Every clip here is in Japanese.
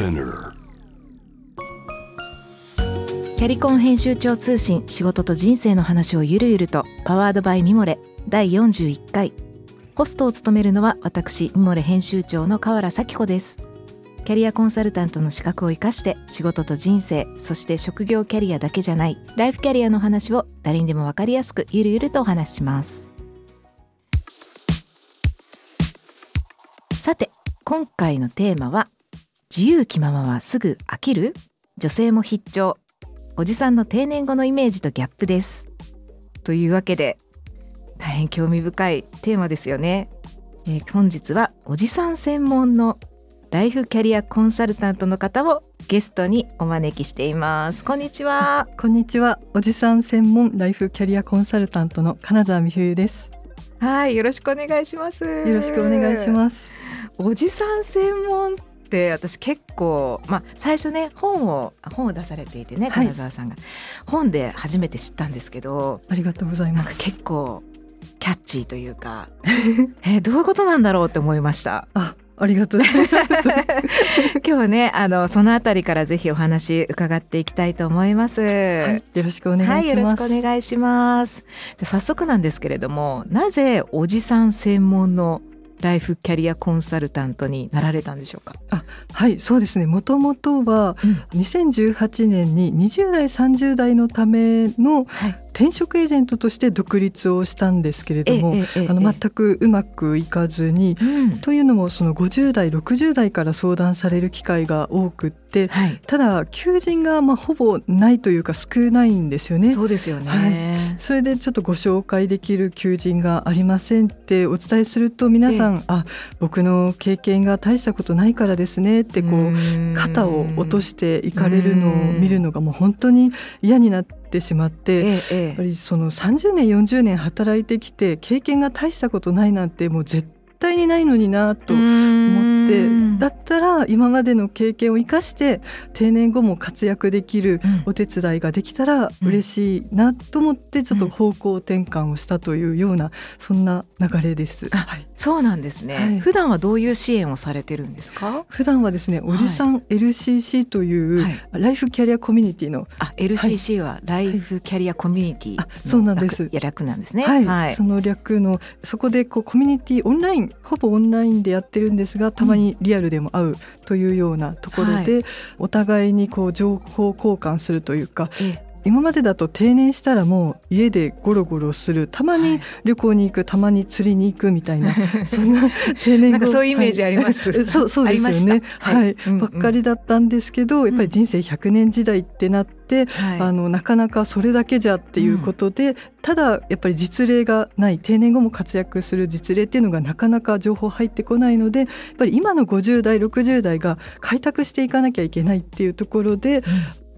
Spinner キャリコン編集長通信仕事と人生の話をゆるゆるとパワードバイミモレ第41回。ホストを務めるのは私ミモレ編集長の河原咲子です。キャリアコンサルタントの資格を生かして仕事と人生そして職業キャリアだけじゃないライフキャリアの話を誰にでも分かりやすくゆるゆるとお話しします。さて今回のテーマは自由気ままはすぐ飽きる？女性も必聴。おじさんの定年後のイメージとギャップです。というわけで大変興味深いテーマですよね、えー本日はおじさん専門のライフキャリアコンサルタントの方をゲストにお招きしています。こんにちは。こんにちは。おじさん専門ライフキャリアコンサルタントの金沢美冬です。はいよろしくお願いします。よよろしくお願いします。おじさん専門って私結構まあ最初ね本を本を出されていてねはい金沢さんが、本で初めて知ったんですけどありがとうございます。結構キャッチーというか えーどういうことなんだろうって思いましたあ、ありがとうございます。今日はねあのそのあたりからぜひお話伺っていきたいと思います、はい、よろしくお願いします。はい、よろしくお願いします。じゃあ早速なんですけれども、なぜおじさん専門のライフキャリアコンサルタントになられたんでしょうか？はい、そうですね。もともとはうん2018年に20代30代のためのはい。転職エージェントとして独立をしたんですけれども、あの全くうまくいかずに。うんというのもその50代60代から相談される機会が多くってはい。ただ求人がまあほぼないというか少ないんですよね。そうですよね。はそれでちょっとご紹介できる求人がありませんってお伝えすると皆さん、あ僕の経験が大したことないからですねってこう肩を落としていかれるのを見るのがもう本当に嫌になってしまって。やっぱりその30年40年働いてきて経験が大したことないなんてもう絶対にないのになと思ってだったら今までの経験を生かして定年後も活躍できるお手伝いができたら嬉しいなと思ってちょっと方向転換をしたというようなそんな流れです。あはい。そうなんですね、はい。普段はどういう支援をされてるんですか？普段はですねおじさん LCC という、はい。ライフキャリアコミュニティのあ、LCC はライフキャリアコミュニティのあそうなんです。略なんですね。はい、はい。そ。の略のそこでこうコミュニティオンラインほぼオンラインでやってるんですがたまにリアルでも会うというようなところで、お互いにこう情報交換するというかえ今までだと定年したらもう家でゴロゴロするたまはい。に旅行に行くたまに釣りに行くみたいな そんな定年後なんかそういうイメージあります。はい。そうそうですよね。は、はい。ばっかりだったんですけどやっぱり人生100年時代ってなって、はい。あのなかなかそれだけじゃっていうことで、ただやっぱり実例がない定年後も活躍する実例っていうのがなかなか情報入ってこないのでやっぱり今の50代60代が開拓していかなきゃいけないっていうところで、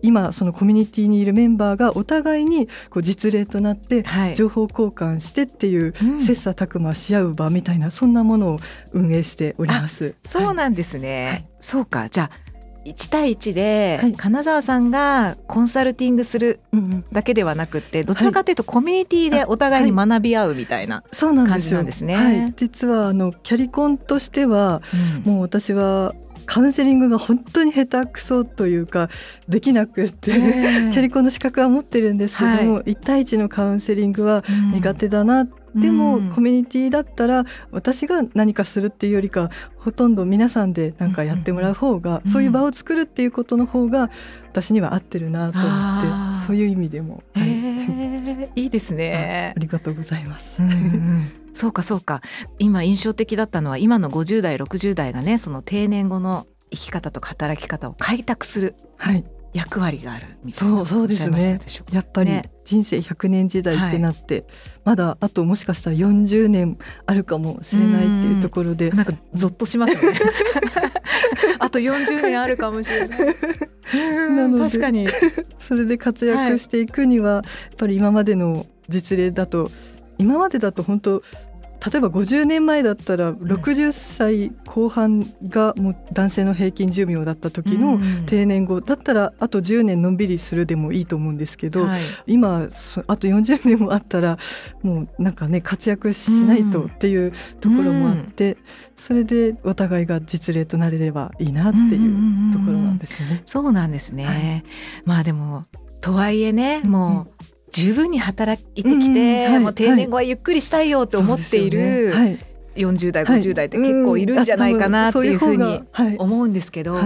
今そのコミュニティにいるメンバーがお互いにこう実例となってはい。情報交換してっていううん切磋琢磨し合う場みたいなそんなものを運営しております。そうなんですね。はいそうか。じゃあ1対1ではい金沢さんがコンサルティングするだけではなくってどちらかというとコミュニティでお互いに学び合うみたいな。そうなんですよ。感じなんですねはい、実はあのキャリコンとしてはうんもう私はカウンセリングが本当に下手くそというかできなくって、ええ。キャリコンの資格は持ってるんですけども、は1対1のカウンセリングはうん苦手だな、でも、うん。コミュニティだったら私が何かするっていうよりかほとんど皆さんでなんかやってもらう方が、うん。そういう場を作るっていうことの方が私には合ってるなと思ってそういう意味でも、はい。へえいいですね。あ。りがとうございます。うんうんそうかそうか。今印象的だったのは今の50代60代がねその定年後の生き方とか働き方を開拓するはい。役割があるみたいなそうそうですね。やっぱりね。人生100年時代ってなって、まだあともしかしたら40年あるかもしれないっていうところで。なんかゾッとしますね。あと40年あるかもしれない。なので確かに。それで活躍していくには、やっぱり今までの実例だと今までだと本当例えば50年前だったら60歳後半がもう男性の平均寿命だった時の定年後だったらあと10年のんびりするでもいいと思うんですけど、はい、今あと40年もあったらもうなんかね活躍しないとっていうところもあって、それでお互いが実例となれればいいなっていうところなんですよね。そうなんですね、はい、まあでもとはいえねもう十分に働いてきて、うんはい、もう定年後はゆっくりしたいよって思っている、はい、40代50代って結構いるんじゃないかなっていうふうに思うんですけど、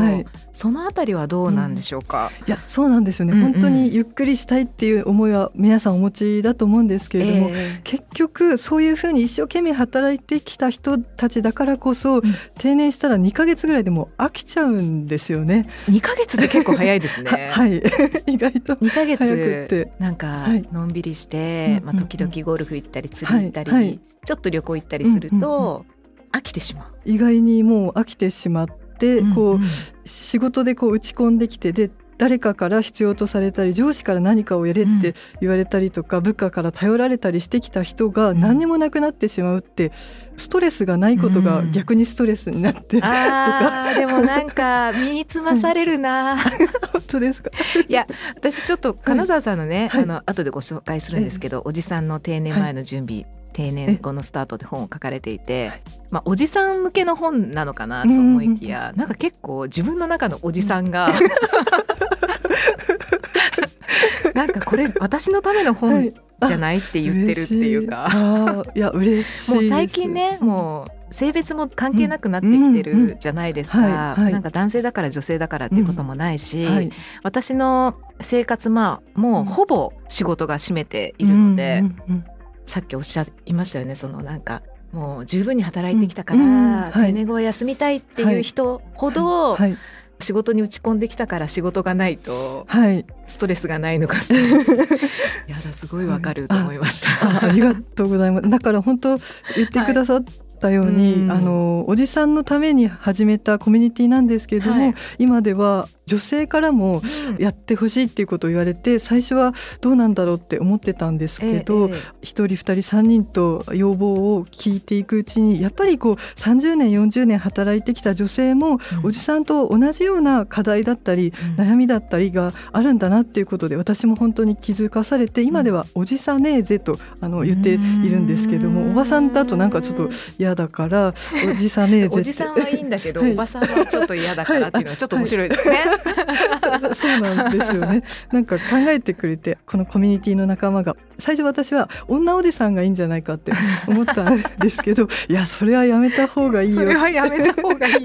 そのあたりはどうなんでしょうか、いやそうなんですよね、うんうん、本当にゆっくりしたいっていう思いは皆さんお持ちだと思うんですけれども、えー、結局そういうふうに一生懸命働いてきた人たちだからこそ、うん、定年したら2か月ぐらいでも飽きちゃうんですよね。2か月って結構早いですね。はい。意外と2か月なんかのんびりして、まあ、時々ゴルフ行ったり釣り行ったり、はいはい、ちょっと旅行行ったりすると、飽きてしまう。意外にもう飽きてしまって、こう仕事でこう打ち込んできてで誰かから必要とされたり上司から何かをやれって言われたりとか、部下から頼られたりしてきた人が何にもなくなってしまうってストレスがないことが逆にストレスになって、うん、あでもなんか身につまされるな、本当ですか？いや私ちょっと金沢さんのね、はい、あの後でご紹介するんですけど、おじさんの定年前の準備、定年後のスタートで本を書かれていて、まあ、おじさん向けの本なのかなと思いきや、なんか結構自分の中のおじさんが なんかこれ私のための本じゃないって言ってるっていうか。い。や嬉しいもう最近ねもう性別も関係なくなってきてるじゃないですか、なんか男性だから女性だからっていうこともないし、うんはい、私の生活まあもうほぼ仕事が占めているので、さっきおっしゃいましたよね。そのなんかもう十分に働いてきたから、うんはい、定年後は休みたいっていう人ほど、はいはい。仕事に打ち込んできたから仕事がないと、はい、ストレスがないのか やだすごいわかると思いました、あ。ありがとうございます。だから本当言ってくださっったように、うん、あのおじさんのために始めたコミュニティなんですけれども、はい、今では女性からもやってほしいっていうことを言われて最初はどうなんだろうって思ってたんですけど、ええ、1人2人3人と要望を聞いていくうちにやっぱりこう30年40年働いてきた女性も、おじさんと同じような課題だったり、うん、悩みだったりがあるんだなっていうことで私も本当に気づかされて今では「おじさねえぜ」とあの言っているんですけどもおばさんだとなんかちょっと嫌だから おじさねおじさんはいいんだけど、はい、おばさんはちょっと嫌だからっていうのはちょっと面白いですね。はい、そうなんですよね。なんか考えてくれてこのコミュニティの仲間が最初私は女おじさんがいいんじゃないかって思ったんですけど いやそれはやめた方がいいよ。それはやめた方がいいよ。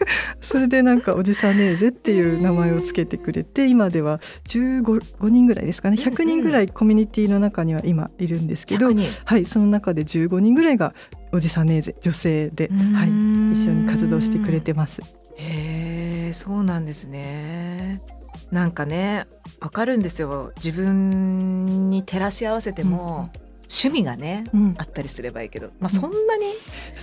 それでなんかおじさねえぜっていう名前をつけてくれて今では15人ぐらいですかね100人ぐらいコミュニティの中には今いるんですけど、はいその中で15人ぐらいがおじさんね女性で、はい、一緒に活動してくれてます。へえそうなんですね。なんかねわかるんですよ。自分に照らし合わせても、うん、趣味がね、うん、あったりすればいいけど、まあ、そんなに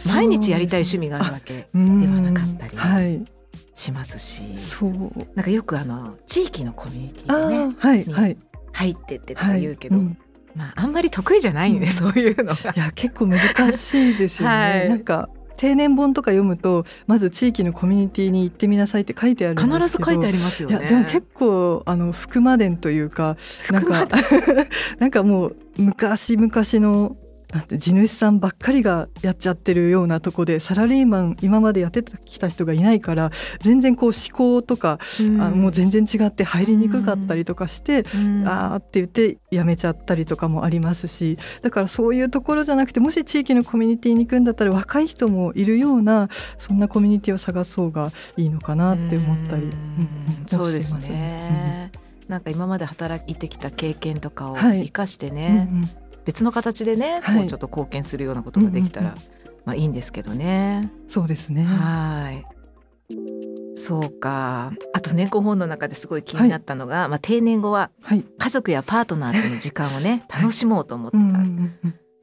毎日やりたい趣味があるわけではなかったり。はい。しますし、そう。なんかよくあの地域のコミュニティでね、はいはい、入ってってとか言うけど、はいうん、まあ、あんまり得意じゃないね、うん、そういうのが。いや結構難しいですよね。はい、なんか定年本とか読むとまず地域のコミュニティに行ってみなさいって書いてあるんですけど必ず書いてありますよね。いやでも結構あの福間伝というかなんか なんかもう昔々のなんて地主さんばっかりがやっちゃってるようなとこでサラリーマン今までやってきた人がいないから全然こう思考とか、うん、あもう全然違って入りにくかったりとかして、うん、ああって言ってやめちゃったりとかもありますしだからそういうところじゃなくてもし地域のコミュニティに行くんだったら若い人もいるようなそんなコミュニティを探そうがいいのかなって思ったり、うん、そうですね。なんか今まで働いてきた経験とかを生かしてね、はいうんうん別の形でね、はい、こうちょっと貢献するようなことができたら、うんうんうん、まあいいんですけどね。そうですね。はい。そうか。あとね、ご本の中ですごい気になったのが、はい、まあ定年後は家族やパートナーとの時間をね、楽しもうと思った。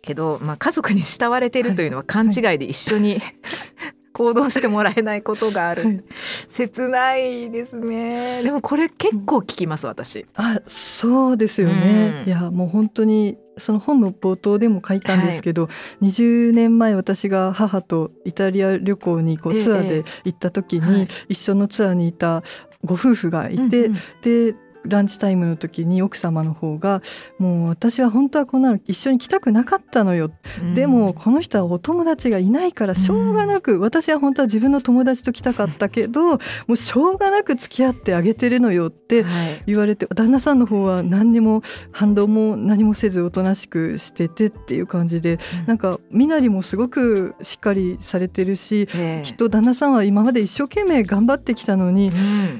けど、まあ、家族に慕われてるというのは勘違いで一緒に、行動してもらえないことがある、はい、切ないですね。でもこれ結構聞きます私。あそうですよね、うん、いやもう本当にその本の冒頭でも書いたんですけど、はい、20年前私が母とイタリア旅行にこうツアーで行った時に、一緒のツアーにいたご夫婦がいて、うんうん、でランチタイムの時に奥様の方が「もう私は本当はこんなの一緒に来たくなかったのよ、うん、でもこの人はお友達がいないからしょうがなく、うん、私は本当は自分の友達と来たかったけど もうしょうがなく付き合ってあげてるのよ」って言われて、はい、旦那さんの方は何にも反論も何もせずおとなしくしててっていう感じで、うん、なんか身なりもすごくしっかりされてるし、きっと旦那さんは今まで一生懸命頑張ってきたのに、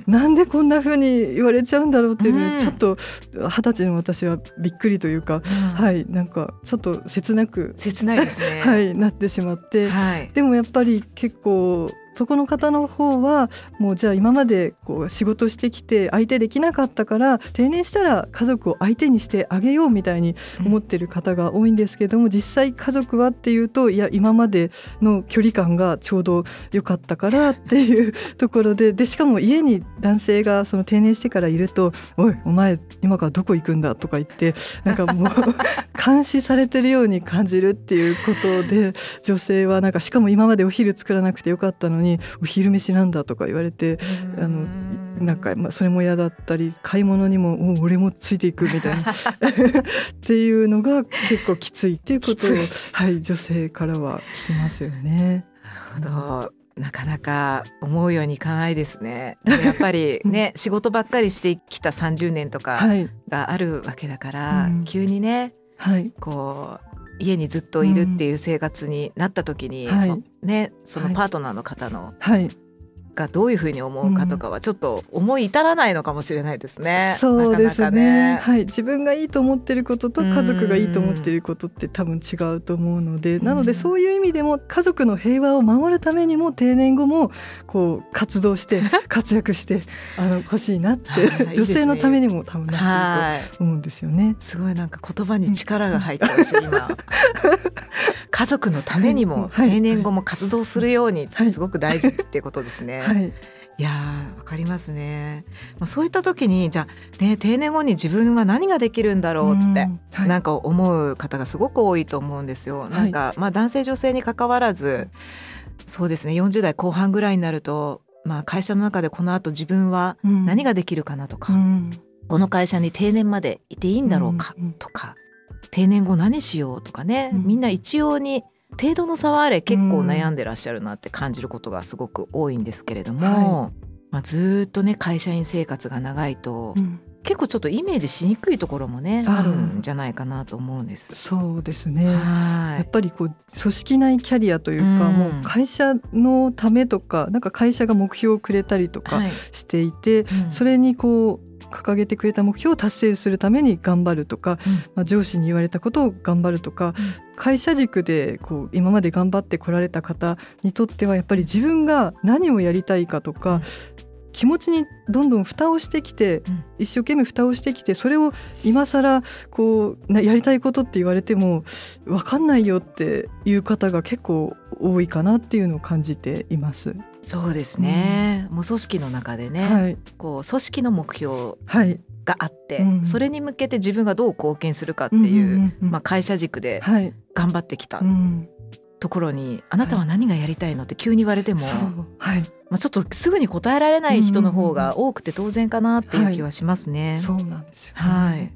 うん、なんでこんな風に言われちゃうんだろうっていう、ちょっと二十歳の私はびっくりというか、はいなんかちょっと切なく切ないですね。はいなってしまって、はい、でもやっぱり結構そこの方の方はもうじゃあ今までこう仕事してきて相手できなかったから定年したら家族を相手にしてあげようみたいに思ってる方が多いんですけども、実際家族はっていうといや今までの距離感がちょうど良かったから っていうところででしかも家に男性がその定年してからいると「おいお前今からどこ行くんだ」とか言ってなんかもう 監視されてるように感じるっていうことで女性はなんかしかも今までお昼作らなくてよかったのににお昼飯なんだとか言われてあのなんか、まあ、それも嫌だったり買い物にもお俺もついていくみたいな。っていうのが結構きついっていうことを、はい、女性からは聞きますよね。なるほど。なかなか思うようにいかないですね。やっぱりね仕事ばっかりしてきた30年とかがあるわけだから、はい、急にね、はい、こう家にずっといるっていう生活になった時に、うんはい、ね、そのパートナーの方のがどういうふうに思うかとかはちょっと思い至らないのかもしれないですね。うん、そうですね、ね、はい、自分がいいと思ってることと家族がいいと思ってることって多分違うと思うので、なのでそういう意味でも家族の平和を守るためにも定年後もこう活動して 活躍してあの欲しいなって 女性のためにも多分なってると思うんですよね。すごいなんか言葉に力が入ってるし今。家族のためにも定年後も活動するようにすごく大事っていうことですね。はい、い。やわかりますね、まあ、そういった時にじゃあ、ね、定年後に自分は何ができるんだろうって、はい、なんか思う方がすごく多いと思うんですよ。なんか、まあ、男性女性に関わらずそうですね40代後半ぐらいになると、まあ、会社の中でこのあと自分は何ができるかなとか、うん、この会社に定年までいていいんだろうかとか、定年後何しようとかね、うん、みんな一様に程度の差はあれ結構悩んでらっしゃるなって感じることがすごく多いんですけれども、はい、まあ、ずっとね会社員生活が長いと、うん、結構ちょっとイメージしにくいところもねある。んじゃないかなと思うんです。そうですね。やっぱりこう組織内キャリアというか、うん、もう会社のためとかなんか会社が目標をくれたりとかしていて、はいうん、それにこう掲げてくれた目標を達成するために頑張るとか、うん、まあ、上司に言われたことを頑張るとか、うん、会社軸でこう今まで頑張ってこられた方にとってはやっぱり自分が何をやりたいかとか、気持ちにどんどん蓋をしてきて、うん、一生懸命蓋をしてきてそれを今更こうやりたいことって言われても分かんないよっていう方が結構多いかなっていうのを感じています。そうですね、うん、もう組織の中でね、はい、こう組織の目標があって、はいうん、それに向けて自分がどう貢献するかっていううんうんうん、まあ、会社軸で頑張ってきたところに、あなたは何がやりたいのって急に言われても、はい。まあ、ちょっとすぐに答えられない人の方が多くて当然かなっていう気はしますね。そうなんですよ、ね、はい。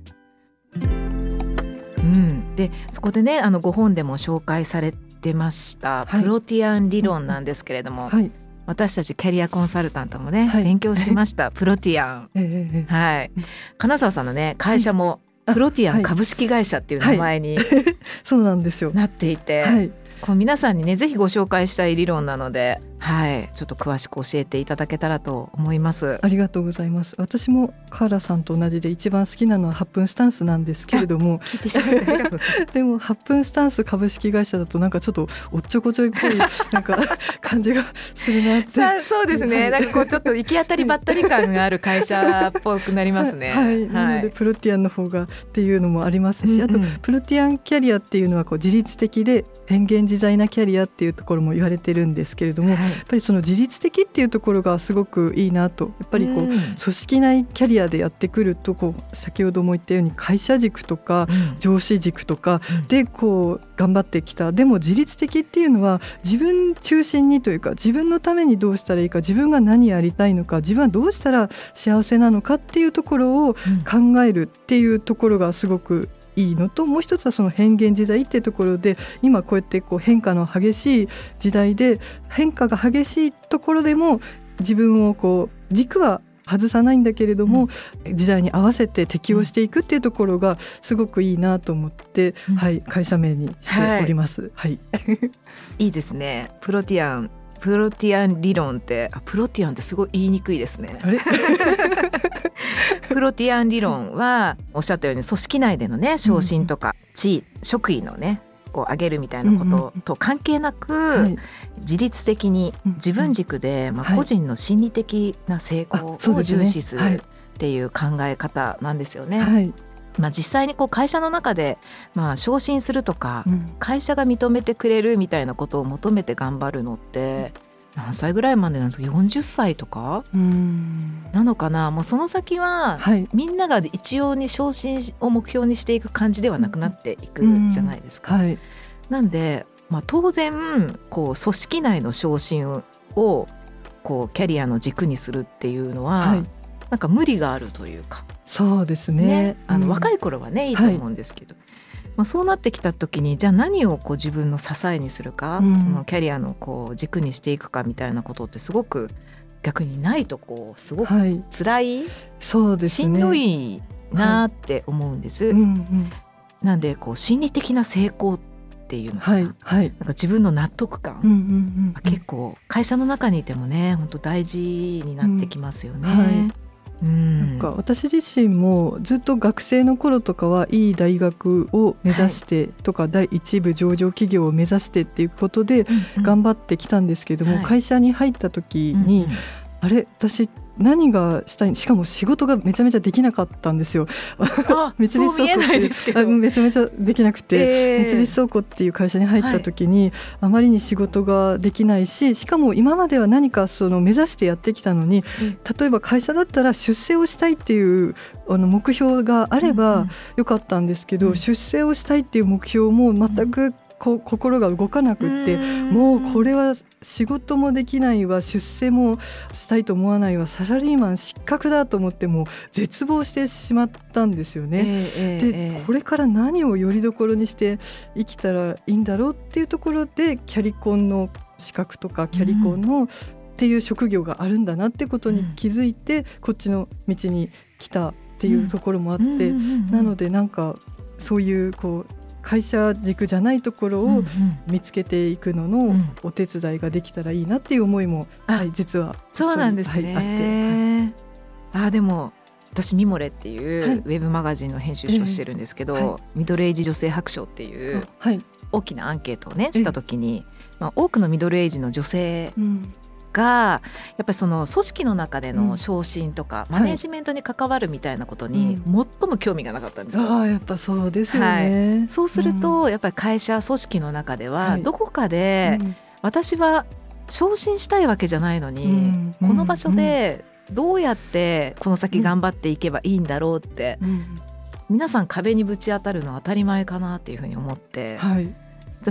うん、でそこでねあのご本でも紹介されてました、プロティアン理論なんですけれども、はい、私たちキャリアコンサルタントもね、はい、勉強しました。プロティアン、えー、はい。金沢さんのね会社もプロティアン株式会社っていう名前に、そうなんですよ。なっていて、こう皆さんにねぜひご紹介したい理論なのではい。ちょっと詳しく教えていただけたらと思います。ありがとうございます。私もカーラさんと同じで一番好きなのは8分スタンスなんですけれども でも8分スタンス株式会社だとなんかちょっとおっちょこちょいっぽい なんか感じがするなって。そうですね。なんかこうちょっと行き当たりばったり感がある会社っぽくなりますね。はい、はい、なのでプロティアンの方がっていうのもありますし、うんうん、あとプロティアンキャリアっていうのはこう自律的で変幻自在なキャリアっていうところも言われてるんですけれども、はい。やっぱりその自律的っていうところがすごくいいなとやっぱりこう、組織内キャリアでやってくるとこう先ほども言ったように会社軸とか上司軸とかでこう頑張ってきた。でも自律的っていうのは自分中心にというか自分のためにどうしたらいいか自分が何やりたいのか自分はどうしたら幸せなのかっていうところを考えるっていうところがすごくいいのともう一つはその変幻自在っていうところで今こうやってこう変化の激しい時代で変化が激しいところでも自分をこう軸は外さないんだけれども、うん、時代に合わせて適応していくっていうところがすごくいいなと思って、うん、はい会社名にしております。はい、はい、いいですね。プロティアンプロティアン理論ってあプロティアンってすごい言いにくいですね。プロティアン理論はおっしゃったように組織内でのね昇進とか地位職位のねを上げるみたいなことと関係なく、自律的に自分軸で、まあ、個人の心理的な成功を重視するっていう考え方なんですよね。はいまあ、実際にこう会社の中でまあ昇進するとか、会社が認めてくれるみたいなことを求めて頑張るのって、何歳ぐらいまでなんですか？40歳とか？なのかな？もうその先は、みんなが一様に昇進を目標にしていく感じではなくなっていくじゃないですか。はい、なんで、まあ、当然こう組織内の昇進をこうキャリアの軸にするっていうのは、はい、なんか無理があるというか。そうですね、ね、あの、若い頃はねい。いと思うんですけど、まあ、そうなってきた時にじゃあ何をこう自分の支えにするか、うん、そのキャリアのこう軸にしていくかみたいなことってすごく逆にないとこうすごく辛い、はい、そうですね、しんどいなって思うんです。はいうんうん、なんでこう心理的な成功っていうのかな,、はいはい、なんか自分の納得感、うんうんうん、結構会社の中にいてもね本当大事になってきますよね。うんはいなんか私自身もずっと学生の頃とかはいい大学を目指してとか、第一部上場企業を目指してっていうことで頑張ってきたんですけども、会社に入った時に、あれ私何がしたいしかも仕事がめちゃめちゃできなかったんですよ。三菱倉庫ってめちゃめちゃできなくて、えー、三菱倉庫っていう会社に入った時に、はい、あまりに仕事ができないししかも今までは何かその目指してやってきたのに、うん、例えば会社だったら出世をしたいっていうあの目標があればよかったんですけど、うん、出世をしたいっていう目標も全くこ心が動かなくってもうこれは仕事もできないわ出世もしたいと思わないわサラリーマン失格だと思っても絶望してしまったんですよね。えー、で、えー、これから何をよりどころにして生きたらいいんだろうっていうところでキャリコンの資格とかキャリコンの、っていう職業があるんだなってことに気づいて、こっちの道に来たっていうところもあって、なのでなんかそういうこう会社軸じゃないところを見つけていくののお手伝いができたらいいなっていう思いも、うん、はい、実はそうなんですね。はい、あって、はい、あでも私ミモレっていうウェブマガジンの編集者をしてるんですけど、はい、ミドルエイジ女性白書っていう大きなアンケートをねした時に、まあ、多くのミドルエイジの女性がやっぱりその組織の中での昇進とか、マネジメントに関わるみたいなことに最も興味がなかったんですよ。あやっぱそうですよね、はい、そうすると、やっぱり会社組織の中ではどこかで、私は昇進したいわけじゃないのに、この場所でどうやってこの先頑張っていけばいいんだろうって、皆さん壁にぶち当たるのは当たり前かなっていうふうに思って。はい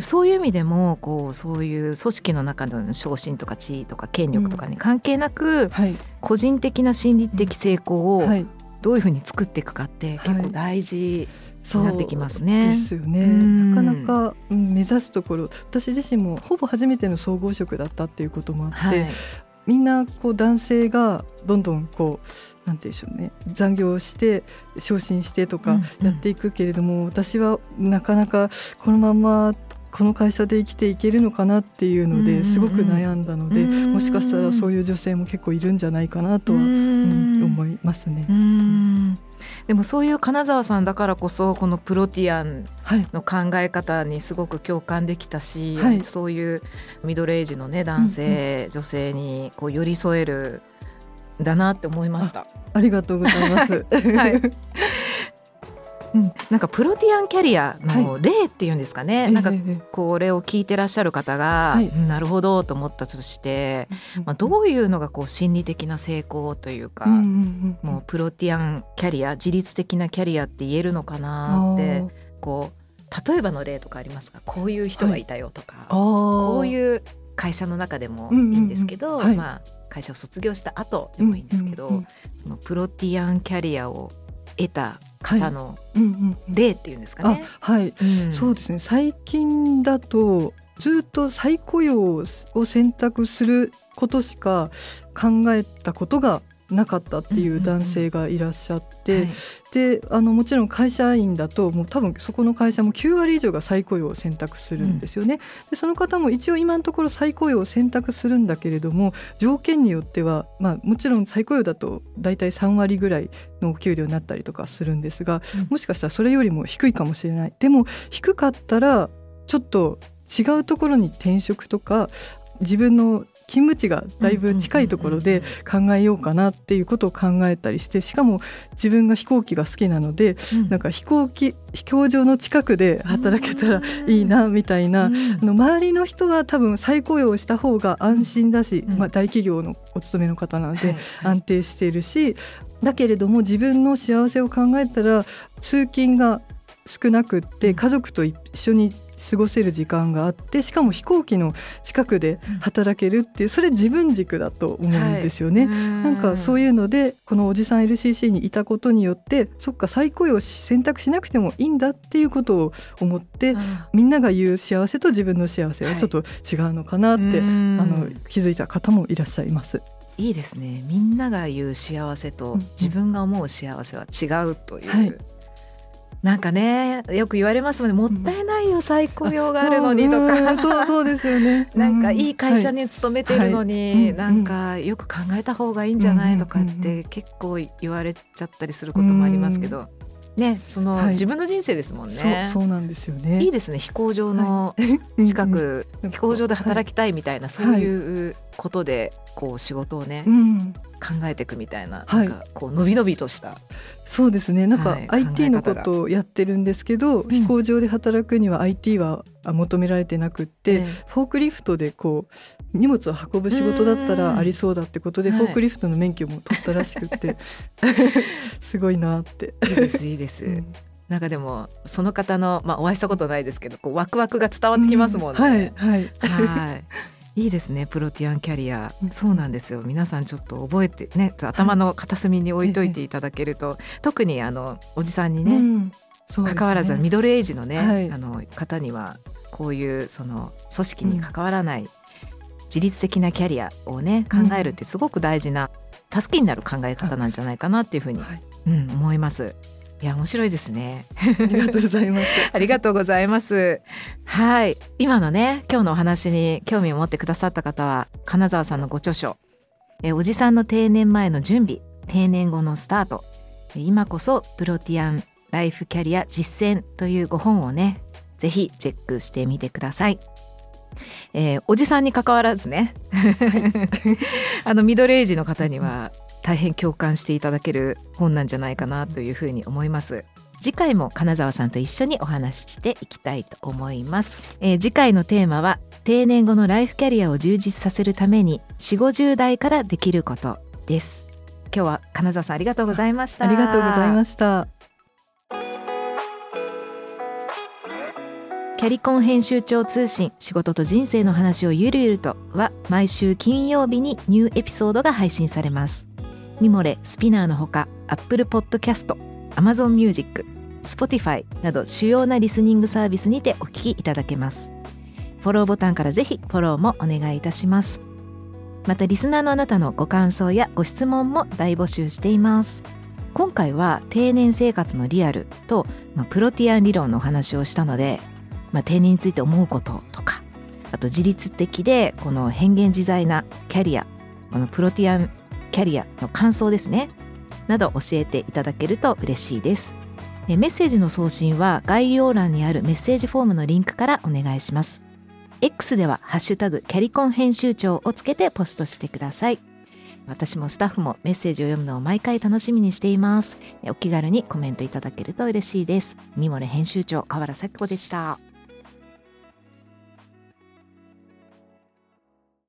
そういう意味でもこうそういう組織の中での昇進とか地位とか権力とかに関係なく、うんはい、個人的な心理的成功をどういうふうに作っていくかって結構大事になってきますね。ですよね。なかなか、うん、目指すところ私自身もほぼ初めての総合職だったっていうこともあって、はい、みんなこう男性がどんどんこうなんていうんでしょうね残業して昇進してとかやっていくけれども、うんうん、私はなかなかこのままこの会社で生きていけるのかなっていうのですごく悩んだので、もしかしたらそういう女性も結構いるんじゃないかなとは、うん。思いますね。でもそういう金沢さんだからこそこのプロティアンの考え方にすごく共感できたし、はい、そういうミドルエイジのね男性、うんうん、女性にこう寄り添えるだなって思いました。ありがとうございます。はいうん、なんかプロティアンキャリアの例っていうんですかね、はい、なんかこれを聞いてらっしゃる方が、はい、なるほどと思ったとして、まあ、どういうのがこう心理的な成功というか、もうプロティアンキャリア自律的なキャリアって言えるのかなってこう例えばの例とかありますか？こういう人がいたよとか、はい、こういう会社の中でもいいんですけど、まあ、会社を卒業した後でもいいんですけど、そのプロティアンキャリアを得た方の例っていうんですかね。はい、うん、そうですね。最近だとずっと再雇用を選択することしか考えたことがなかったっていう男性がいらっしゃって、であのもちろん会社員だともう多分そこの会社も9割以上が再雇用を選択するんですよね。でその方も一応今のところ再雇用を選択するんだけれども条件によっては、まあ、もちろん再雇用だと大体3割ぐらいのお給料になったりとかするんですが、もしかしたらそれよりも低いかもしれない。でも低かったらちょっと違うところに転職とか自分の勤務地がだいぶ近いところで考えようかなっていうことを考えたりしてしかも自分が飛行機が好きなので、うん、なんか飛行機飛行場の近くで働けたらいいなみたいな、うん、あの周りの人は多分再雇用した方が安心だし、うん、まあ、大企業のお勤めの方なので安定しているし、だけれども自分の幸せを考えたら通勤が少なくって家族と一緒に過ごせる時間があってしかも飛行機の近くで働けるっていうそれ自分軸だと思うんですよね。はい、なんかそういうのでこのおじさん LCC にいたことによってそっか再雇用選択しなくてもいいんだっていうことを思ってみんなが言う幸せと自分の幸せはちょっと違うのかなって、はい、あの気づいた方もいらっしゃいます。いいですね。みんなが言う幸せと自分が思う幸せは違うという、はいなんかねよく言われますもんねもったいないよ再雇用があるのにとか。そうそうですよね。なんかいい会社に勤めてるのに、なんかよく考えた方がいいんじゃないとかって結構言われちゃったりすることもありますけど。ね、その、はい、自分の人生ですもんね。そうそうなんですよね。いいですね。飛行場の 近く、はい、飛行場で働きたいみたいな、そういうことで、こう仕事をね、うん、考えていくみたいな,、なんかこう伸び伸びとした。そうですね。なんか IT のことをやってるんですけど、飛行場で働くには IT は求められてなくって、フォークリフトでこう荷物を運ぶ仕事だったらありそうだってことで、フォークリフトの免許も取ったらしくて、すごいなって。いいですいいです。うん。なんかでもその方のまあお会いしたことないですけどこうワクワクが伝わってきますもんね。うん、はいはい。はい。いいですねプロティアンキャリア、うん、そうなんですよ。皆さんちょっと覚えてね頭の片隅に置いといていただけると、はい、特にあのおじさんにね、うん。ね、関わらずミドルエイジのね、はい、あの方にはこういうその組織に関わらない、自律的なキャリアをね考えるってすごく大事な助けになる考え方なんじゃないかなっていうふうに、はい、うん、思います。いや面白いですね。ありがとうございます。ありがとうございます。はい、今のね今日のお話に興味を持ってくださった方は金沢さんのご著書えおじさんの定年前の準備、定年後のスタート、今こそプロティアンライフキャリア実践というご本をねぜひチェックしてみてください。えー、おじさんに関わらずね。あのミドルエイジの方には大変共感していただける本なんじゃないかなというふうに思います。次回も金沢さんと一緒にお話ししていきたいと思います、えー、次回のテーマは定年後のライフキャリアを充実させるために4 5 0代からできることです。今日は金沢さんありがとうございました。ありがとうございましたキャリコン編集長通信仕事と人生の話をゆるゆるとは毎週金曜日にニューエピソードが配信されます。ミモレスピナーのほか Apple Podcast、Amazon Music、Spotify など主要なリスニングサービスにてお聞きいただけます。フォローボタンからぜひフォローもお願いいたします。またリスナーのあなたのご感想やご質問も大募集しています。今回は定年生活のリアルと、まあ、プロティアン理論のお話をしたので、まあ、定年について思うこととかあと自律的でこの変幻自在なキャリアこのプロティアンキャリアの感想ですねなど教えていただけると嬉しいです。メッセージの送信は概要欄にあるメッセージフォームのリンクからお願いします。X ではハッシュタグキャリコン編集長をつけてポストしてください。私もスタッフもメッセージを読むのを毎回楽しみにしています。お気軽にコメントいただけると嬉しいです。ミモレ編集長河原咲子でした。